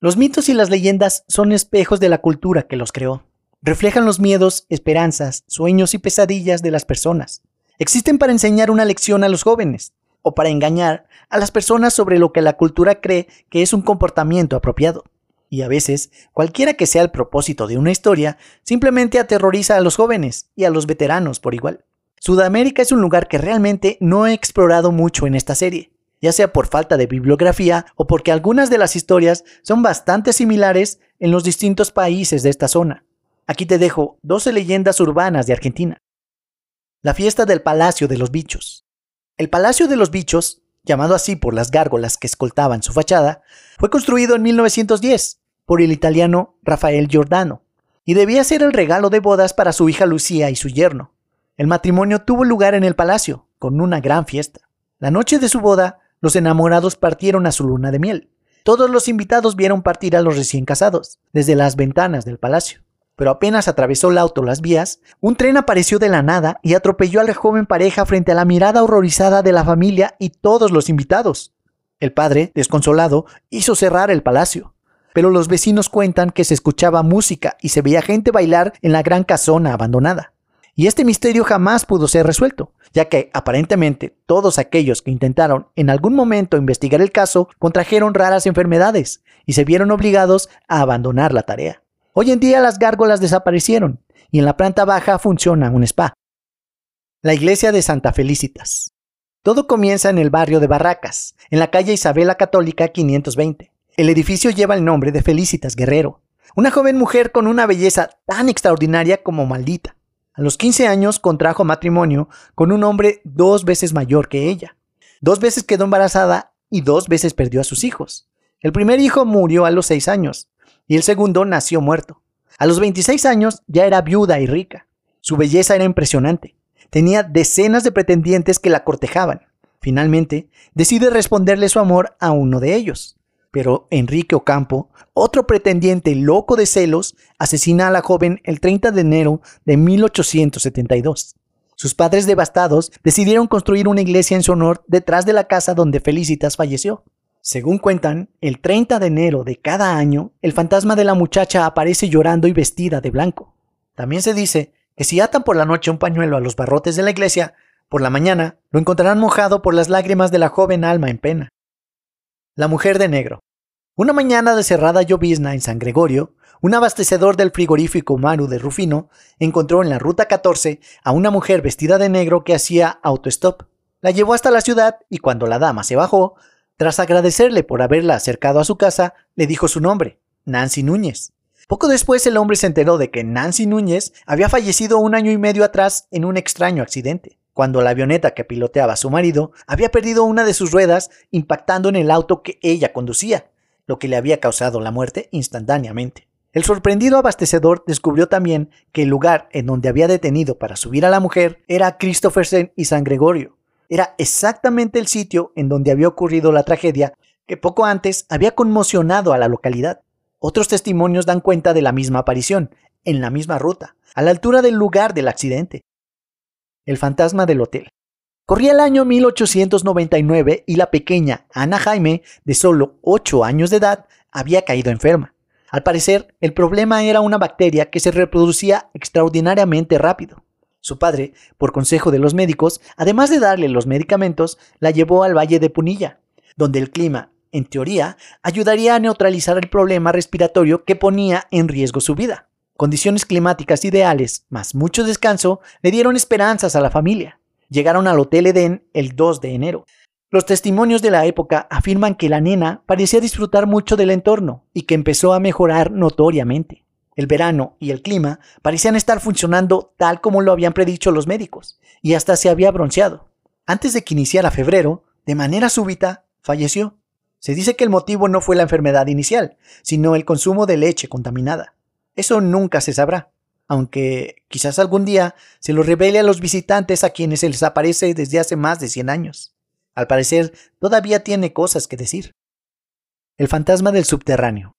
Los mitos y las leyendas son espejos de la cultura que los creó. Reflejan los miedos, esperanzas, sueños y pesadillas de las personas. Existen para enseñar una lección a los jóvenes o para engañar a las personas sobre lo que la cultura cree que es un comportamiento apropiado. Y a veces, cualquiera que sea el propósito de una historia, simplemente aterroriza a los jóvenes y a los veteranos por igual. Sudamérica es un lugar que realmente no he explorado mucho en esta serie, ya sea por falta de bibliografía o porque algunas de las historias son bastante similares en los distintos países de esta zona. Aquí te dejo 12 leyendas urbanas de Argentina. La fiesta del Palacio de los Bichos. El Palacio de los Bichos, llamado así por las gárgolas que escoltaban su fachada, fue construido en 1910 por el italiano Rafael Giordano y debía ser el regalo de bodas para su hija Lucía y su yerno. El matrimonio tuvo lugar en el palacio, con una gran fiesta. La noche de su boda, los enamorados partieron a su luna de miel. Todos los invitados vieron partir a los recién casados, desde las ventanas del palacio. Pero apenas atravesó el auto las vías, un tren apareció de la nada y atropelló a la joven pareja frente a la mirada horrorizada de la familia y todos los invitados. El padre, desconsolado, hizo cerrar el palacio. Pero los vecinos cuentan que se escuchaba música y se veía gente bailar en la gran casona abandonada. Y este misterio jamás pudo ser resuelto, ya que aparentemente todos aquellos que intentaron en algún momento investigar el caso contrajeron raras enfermedades y se vieron obligados a abandonar la tarea. Hoy en día las gárgolas desaparecieron y en la planta baja funciona un spa. La iglesia de Santa Felicitas. Todo comienza en el barrio de Barracas, en la calle Isabela Católica 520. El edificio lleva el nombre de Felicitas Guerrero, una joven mujer con una belleza tan extraordinaria como maldita. A los 15 años contrajo matrimonio con un hombre dos veces mayor que ella. Dos veces quedó embarazada y dos veces perdió a sus hijos. El primer hijo murió a los 6 años y el segundo nació muerto. A los 26 años ya era viuda y rica. Su belleza era impresionante. Tenía decenas de pretendientes que la cortejaban. Finalmente, decide responderle su amor a uno de ellos. Pero Enrique Ocampo, otro pretendiente loco de celos, asesina a la joven el 30 de enero de 1872. Sus padres devastados decidieron construir una iglesia en su honor detrás de la casa donde Felicitas falleció. Según cuentan, el 30 de enero de cada año, el fantasma de la muchacha aparece llorando y vestida de blanco. También se dice que si atan por la noche un pañuelo a los barrotes de la iglesia, por la mañana lo encontrarán mojado por las lágrimas de la joven alma en pena. La mujer de negro. Una mañana de cerrada llovizna en San Gregorio, un abastecedor del frigorífico Maru de Rufino encontró en la ruta 14 a una mujer vestida de negro que hacía autostop. La llevó hasta la ciudad y cuando la dama se bajó, tras agradecerle por haberla acercado a su casa, le dijo su nombre, Nancy Núñez. Poco después el hombre se enteró de que Nancy Núñez había fallecido un año y medio atrás en un extraño accidente cuando la avioneta que piloteaba su marido había perdido una de sus ruedas impactando en el auto que ella conducía, lo que le había causado la muerte instantáneamente. El sorprendido abastecedor descubrió también que el lugar en donde había detenido para subir a la mujer era Christophersen y San Gregorio. Era exactamente el sitio en donde había ocurrido la tragedia que poco antes había conmocionado a la localidad. Otros testimonios dan cuenta de la misma aparición, en la misma ruta, a la altura del lugar del accidente. El fantasma del hotel. Corría el año 1899 y la pequeña Ana Jaime, de solo 8 años de edad, había caído enferma. Al parecer, el problema era una bacteria que se reproducía extraordinariamente rápido. Su padre, por consejo de los médicos, además de darle los medicamentos, la llevó al Valle de Punilla, donde el clima, en teoría, ayudaría a neutralizar el problema respiratorio que ponía en riesgo su vida. Condiciones climáticas ideales, más mucho descanso, le dieron esperanzas a la familia. Llegaron al Hotel Edén el 2 de enero. Los testimonios de la época afirman que la nena parecía disfrutar mucho del entorno y que empezó a mejorar notoriamente. El verano y el clima parecían estar funcionando tal como lo habían predicho los médicos, y hasta se había bronceado. Antes de que iniciara febrero, de manera súbita, falleció. Se dice que el motivo no fue la enfermedad inicial, sino el consumo de leche contaminada. Eso nunca se sabrá, aunque quizás algún día se lo revele a los visitantes a quienes se les aparece desde hace más de 100 años. Al parecer, todavía tiene cosas que decir. El fantasma del subterráneo.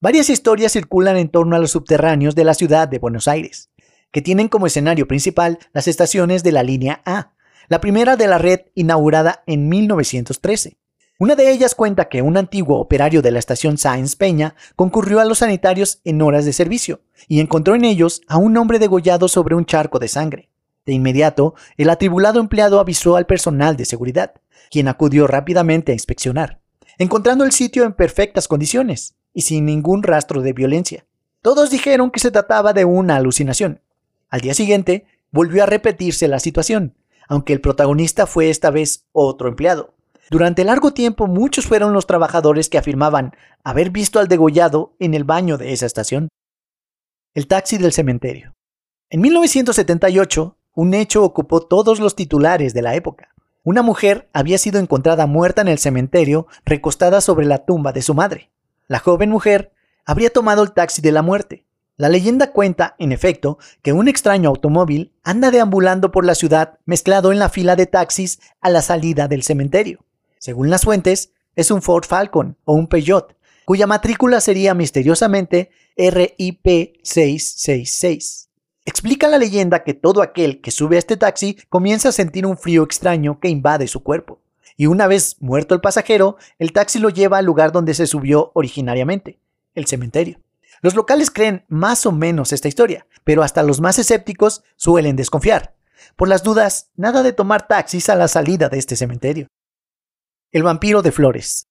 Varias historias circulan en torno a los subterráneos de la ciudad de Buenos Aires, que tienen como escenario principal las estaciones de la línea A, la primera de la red inaugurada en 1913. Una de ellas cuenta que un antiguo operario de la estación Sáenz Peña concurrió a los sanitarios en horas de servicio y encontró en ellos a un hombre degollado sobre un charco de sangre. De inmediato, el atribulado empleado avisó al personal de seguridad, quien acudió rápidamente a inspeccionar, encontrando el sitio en perfectas condiciones y sin ningún rastro de violencia. Todos dijeron que se trataba de una alucinación. Al día siguiente, volvió a repetirse la situación, aunque el protagonista fue esta vez otro empleado. Durante largo tiempo muchos fueron los trabajadores que afirmaban haber visto al degollado en el baño de esa estación. El taxi del cementerio. En 1978, un hecho ocupó todos los titulares de la época. Una mujer había sido encontrada muerta en el cementerio recostada sobre la tumba de su madre. La joven mujer habría tomado el taxi de la muerte. La leyenda cuenta, en efecto, que un extraño automóvil anda deambulando por la ciudad mezclado en la fila de taxis a la salida del cementerio. Según las fuentes, es un Ford Falcon o un Peugeot, cuya matrícula sería misteriosamente RIP 666. Explica la leyenda que todo aquel que sube a este taxi comienza a sentir un frío extraño que invade su cuerpo, y una vez muerto el pasajero, el taxi lo lleva al lugar donde se subió originariamente, el cementerio. Los locales creen más o menos esta historia, pero hasta los más escépticos suelen desconfiar. Por las dudas, nada de tomar taxis a la salida de este cementerio. El vampiro de Flores.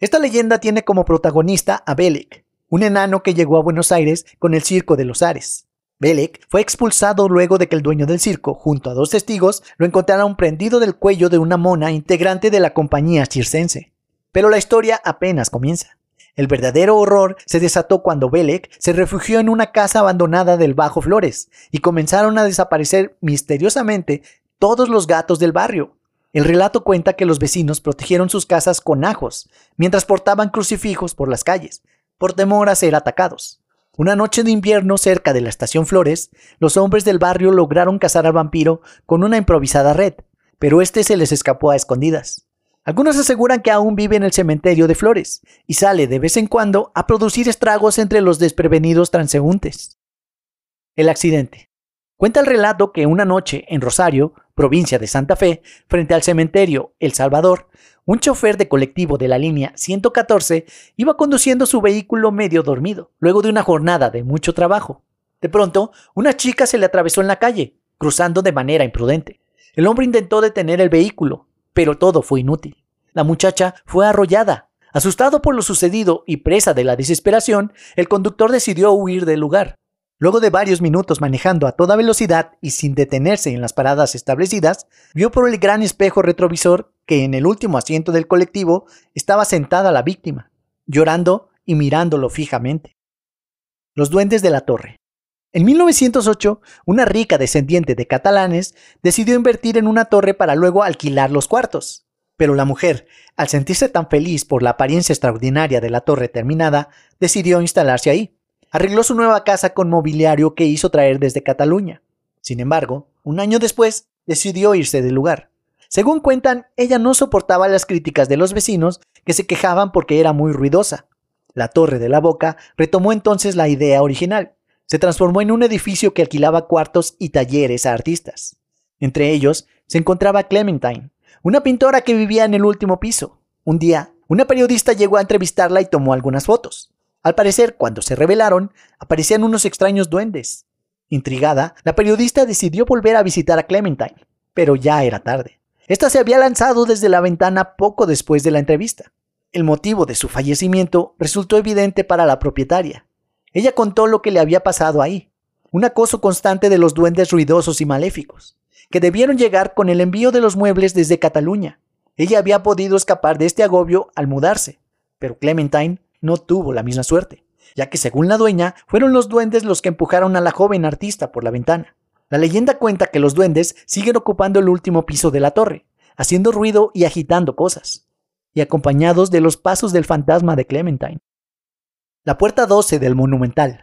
Esta leyenda tiene como protagonista a Belek, un enano que llegó a Buenos Aires con el Circo de los Ares. Belek fue expulsado luego de que el dueño del circo, junto a dos testigos, lo encontraron prendido del cuello de una mona integrante de la compañía circense. Pero la historia apenas comienza. El verdadero horror se desató cuando Belek se refugió en una casa abandonada del Bajo Flores y comenzaron a desaparecer misteriosamente todos los gatos del barrio, el relato cuenta que los vecinos protegieron sus casas con ajos, mientras portaban crucifijos por las calles, por temor a ser atacados. Una noche de invierno cerca de la estación Flores, los hombres del barrio lograron cazar al vampiro con una improvisada red, pero este se les escapó a escondidas. Algunos aseguran que aún vive en el cementerio de Flores y sale de vez en cuando a producir estragos entre los desprevenidos transeúntes. El accidente. Cuenta el relato que una noche en Rosario, provincia de Santa Fe, frente al cementerio El Salvador, un chofer de colectivo de la línea 114 iba conduciendo su vehículo medio dormido, luego de una jornada de mucho trabajo. De pronto, una chica se le atravesó en la calle, cruzando de manera imprudente. El hombre intentó detener el vehículo, pero todo fue inútil. La muchacha fue arrollada. Asustado por lo sucedido y presa de la desesperación, el conductor decidió huir del lugar. Luego de varios minutos manejando a toda velocidad y sin detenerse en las paradas establecidas, vio por el gran espejo retrovisor que en el último asiento del colectivo estaba sentada la víctima, llorando y mirándolo fijamente. Los duendes de la torre. En 1908, una rica descendiente de catalanes decidió invertir en una torre para luego alquilar los cuartos. Pero la mujer, al sentirse tan feliz por la apariencia extraordinaria de la torre terminada, decidió instalarse ahí arregló su nueva casa con mobiliario que hizo traer desde Cataluña. Sin embargo, un año después, decidió irse del lugar. Según cuentan, ella no soportaba las críticas de los vecinos que se quejaban porque era muy ruidosa. La Torre de la Boca retomó entonces la idea original. Se transformó en un edificio que alquilaba cuartos y talleres a artistas. Entre ellos se encontraba Clementine, una pintora que vivía en el último piso. Un día, una periodista llegó a entrevistarla y tomó algunas fotos. Al parecer, cuando se revelaron, aparecían unos extraños duendes. Intrigada, la periodista decidió volver a visitar a Clementine, pero ya era tarde. Esta se había lanzado desde la ventana poco después de la entrevista. El motivo de su fallecimiento resultó evidente para la propietaria. Ella contó lo que le había pasado ahí, un acoso constante de los duendes ruidosos y maléficos, que debieron llegar con el envío de los muebles desde Cataluña. Ella había podido escapar de este agobio al mudarse, pero Clementine no tuvo la misma suerte, ya que según la dueña, fueron los duendes los que empujaron a la joven artista por la ventana. La leyenda cuenta que los duendes siguen ocupando el último piso de la torre, haciendo ruido y agitando cosas, y acompañados de los pasos del fantasma de Clementine. La puerta 12 del Monumental.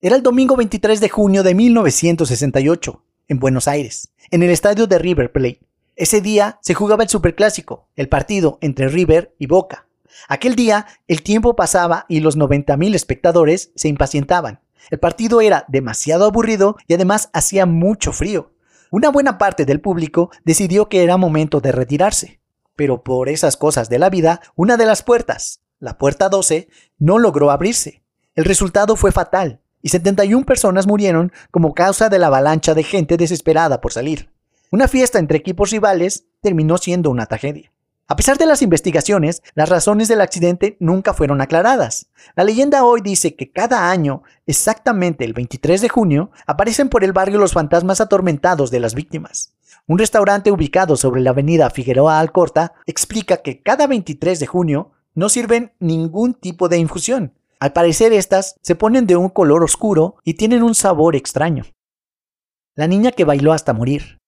Era el domingo 23 de junio de 1968, en Buenos Aires, en el estadio de River Plate. Ese día se jugaba el Superclásico, el partido entre River y Boca. Aquel día el tiempo pasaba y los 90.000 espectadores se impacientaban. El partido era demasiado aburrido y además hacía mucho frío. Una buena parte del público decidió que era momento de retirarse. Pero por esas cosas de la vida, una de las puertas, la puerta 12, no logró abrirse. El resultado fue fatal, y 71 personas murieron como causa de la avalancha de gente desesperada por salir. Una fiesta entre equipos rivales terminó siendo una tragedia. A pesar de las investigaciones, las razones del accidente nunca fueron aclaradas. La leyenda hoy dice que cada año, exactamente el 23 de junio, aparecen por el barrio los fantasmas atormentados de las víctimas. Un restaurante ubicado sobre la avenida Figueroa Alcorta explica que cada 23 de junio no sirven ningún tipo de infusión. Al parecer estas se ponen de un color oscuro y tienen un sabor extraño. La niña que bailó hasta morir.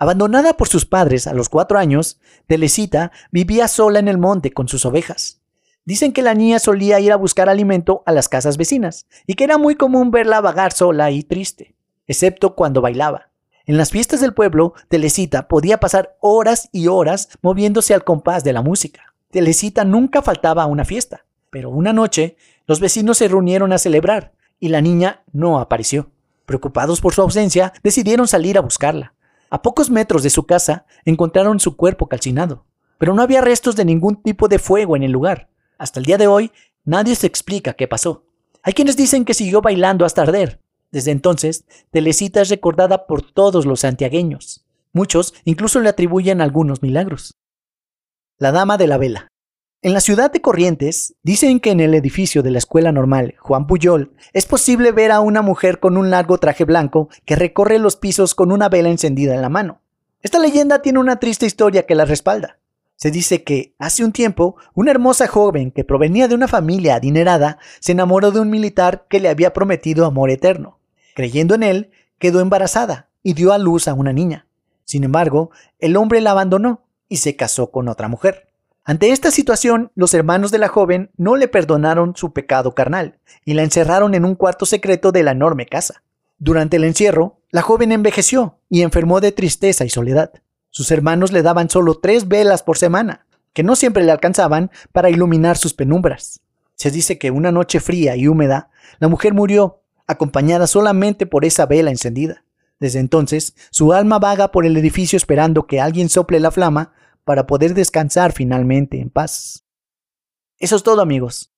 Abandonada por sus padres a los cuatro años, Telecita vivía sola en el monte con sus ovejas. Dicen que la niña solía ir a buscar alimento a las casas vecinas y que era muy común verla vagar sola y triste, excepto cuando bailaba. En las fiestas del pueblo, Telecita podía pasar horas y horas moviéndose al compás de la música. Telecita nunca faltaba a una fiesta, pero una noche los vecinos se reunieron a celebrar y la niña no apareció. Preocupados por su ausencia, decidieron salir a buscarla. A pocos metros de su casa encontraron su cuerpo calcinado, pero no había restos de ningún tipo de fuego en el lugar. Hasta el día de hoy, nadie se explica qué pasó. Hay quienes dicen que siguió bailando hasta arder. Desde entonces, Telecita es recordada por todos los santiagueños. Muchos incluso le atribuyen algunos milagros. La Dama de la Vela. En la ciudad de Corrientes, dicen que en el edificio de la Escuela Normal Juan Puyol es posible ver a una mujer con un largo traje blanco que recorre los pisos con una vela encendida en la mano. Esta leyenda tiene una triste historia que la respalda. Se dice que, hace un tiempo, una hermosa joven que provenía de una familia adinerada se enamoró de un militar que le había prometido amor eterno. Creyendo en él, quedó embarazada y dio a luz a una niña. Sin embargo, el hombre la abandonó y se casó con otra mujer. Ante esta situación, los hermanos de la joven no le perdonaron su pecado carnal y la encerraron en un cuarto secreto de la enorme casa. Durante el encierro, la joven envejeció y enfermó de tristeza y soledad. Sus hermanos le daban solo tres velas por semana, que no siempre le alcanzaban para iluminar sus penumbras. Se dice que una noche fría y húmeda, la mujer murió, acompañada solamente por esa vela encendida. Desde entonces, su alma vaga por el edificio esperando que alguien sople la flama para poder descansar finalmente en paz. Eso es todo amigos.